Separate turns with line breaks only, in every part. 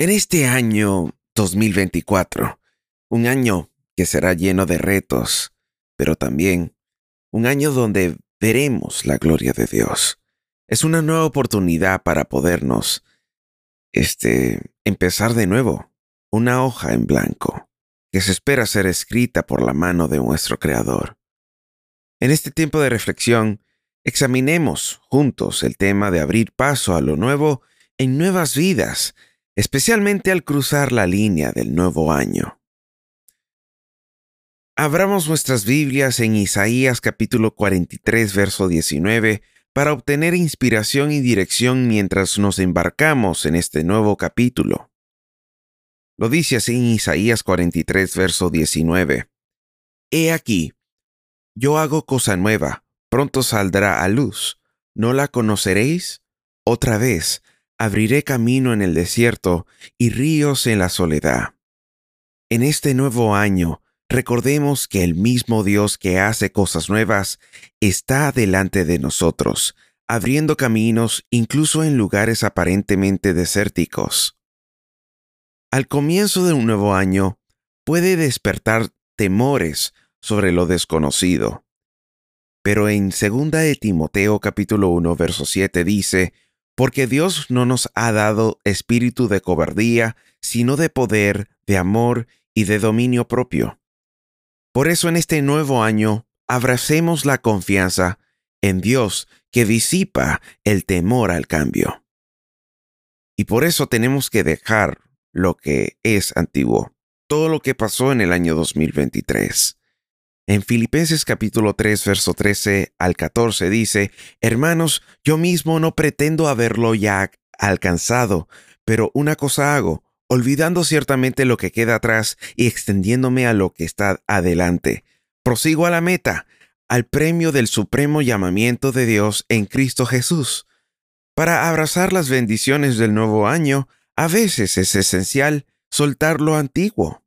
En este año 2024, un año que será lleno de retos, pero también un año donde veremos la gloria de Dios. Es una nueva oportunidad para podernos este empezar de nuevo, una hoja en blanco que se espera ser escrita por la mano de nuestro creador. En este tiempo de reflexión, examinemos juntos el tema de abrir paso a lo nuevo en nuevas vidas especialmente al cruzar la línea del nuevo año. Abramos nuestras Biblias en Isaías capítulo 43, verso 19, para obtener inspiración y dirección mientras nos embarcamos en este nuevo capítulo. Lo dice así en Isaías 43, verso 19. He aquí, yo hago cosa nueva, pronto saldrá a luz, ¿no la conoceréis? Otra vez, abriré camino en el desierto y ríos en la soledad. En este nuevo año, recordemos que el mismo Dios que hace cosas nuevas está delante de nosotros, abriendo caminos incluso en lugares aparentemente desérticos. Al comienzo de un nuevo año, puede despertar temores sobre lo desconocido. Pero en 2 de Timoteo capítulo 1 verso 7 dice, porque Dios no nos ha dado espíritu de cobardía, sino de poder, de amor y de dominio propio. Por eso en este nuevo año, abracemos la confianza en Dios que disipa el temor al cambio. Y por eso tenemos que dejar lo que es antiguo, todo lo que pasó en el año 2023. En Filipenses capítulo 3, verso 13 al 14 dice, Hermanos, yo mismo no pretendo haberlo ya alcanzado, pero una cosa hago, olvidando ciertamente lo que queda atrás y extendiéndome a lo que está adelante. Prosigo a la meta, al premio del supremo llamamiento de Dios en Cristo Jesús. Para abrazar las bendiciones del nuevo año, a veces es esencial soltar lo antiguo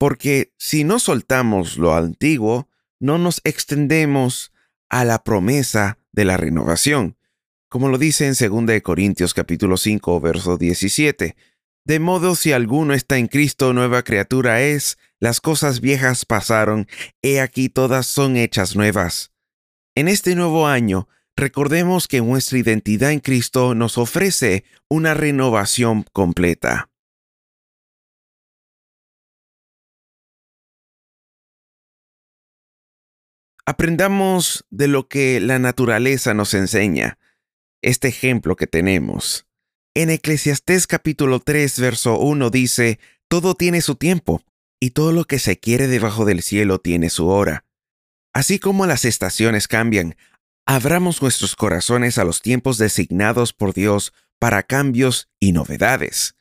porque si no soltamos lo antiguo, no nos extendemos a la promesa de la renovación, como lo dice en 2 Corintios capítulo 5, verso 17. De modo si alguno está en Cristo, nueva criatura es, las cosas viejas pasaron, he aquí todas son hechas nuevas. En este nuevo año, recordemos que nuestra identidad en Cristo nos ofrece una renovación completa. Aprendamos de lo que la naturaleza nos enseña, este ejemplo que tenemos. En Eclesiastés capítulo 3, verso 1 dice, Todo tiene su tiempo, y todo lo que se quiere debajo del cielo tiene su hora. Así como las estaciones cambian, abramos nuestros corazones a los tiempos designados por Dios para cambios y novedades.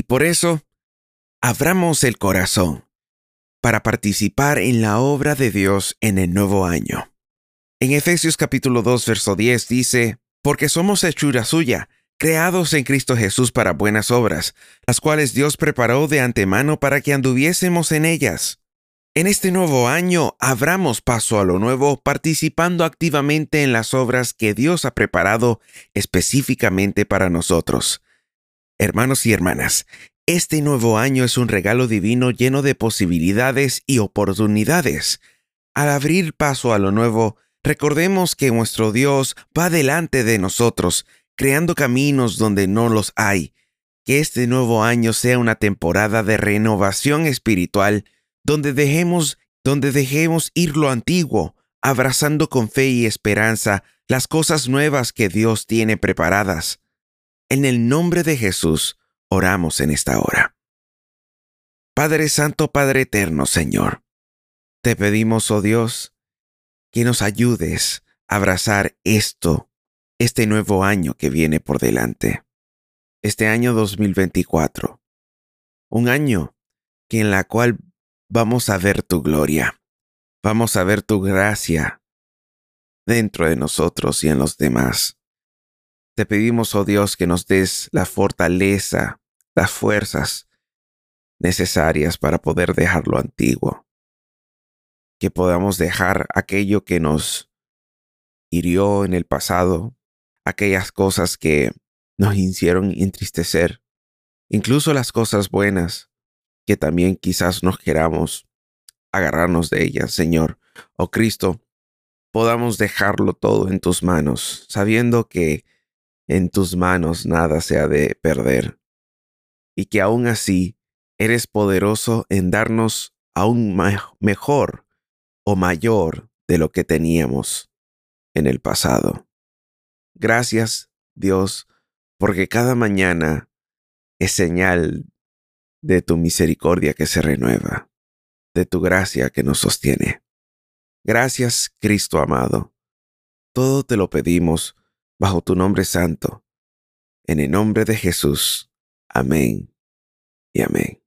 Y por eso, abramos el corazón para participar en la obra de Dios en el nuevo año. En Efesios capítulo 2, verso 10 dice, Porque somos hechura suya, creados en Cristo Jesús para buenas obras, las cuales Dios preparó de antemano para que anduviésemos en ellas. En este nuevo año abramos paso a lo nuevo participando activamente en las obras que Dios ha preparado específicamente para nosotros. Hermanos y hermanas, este nuevo año es un regalo divino lleno de posibilidades y oportunidades. Al abrir paso a lo nuevo, recordemos que nuestro Dios va delante de nosotros, creando caminos donde no los hay. Que este nuevo año sea una temporada de renovación espiritual, donde dejemos, donde dejemos ir lo antiguo, abrazando con fe y esperanza las cosas nuevas que Dios tiene preparadas. En el nombre de Jesús, oramos en esta hora. Padre Santo, Padre Eterno, Señor, te pedimos, oh Dios, que nos ayudes a abrazar esto, este nuevo año que viene por delante, este año 2024, un año que en la cual vamos a ver tu gloria, vamos a ver tu gracia dentro de nosotros y en los demás. Te pedimos, oh Dios, que nos des la fortaleza, las fuerzas necesarias para poder dejar lo antiguo. que podamos dejar aquello que nos hirió en el pasado, aquellas cosas que nos hicieron entristecer, incluso las cosas buenas que también quizás nos queramos agarrarnos de ellas, Señor. Oh Cristo, podamos dejarlo todo en tus manos, sabiendo que en tus manos nada se ha de perder, y que aún así eres poderoso en darnos aún mejor o mayor de lo que teníamos en el pasado. Gracias, Dios, porque cada mañana es señal de tu misericordia que se renueva, de tu gracia que nos sostiene. Gracias, Cristo amado. Todo te lo pedimos bajo tu nombre santo. En el nombre de Jesús. Amén y amén.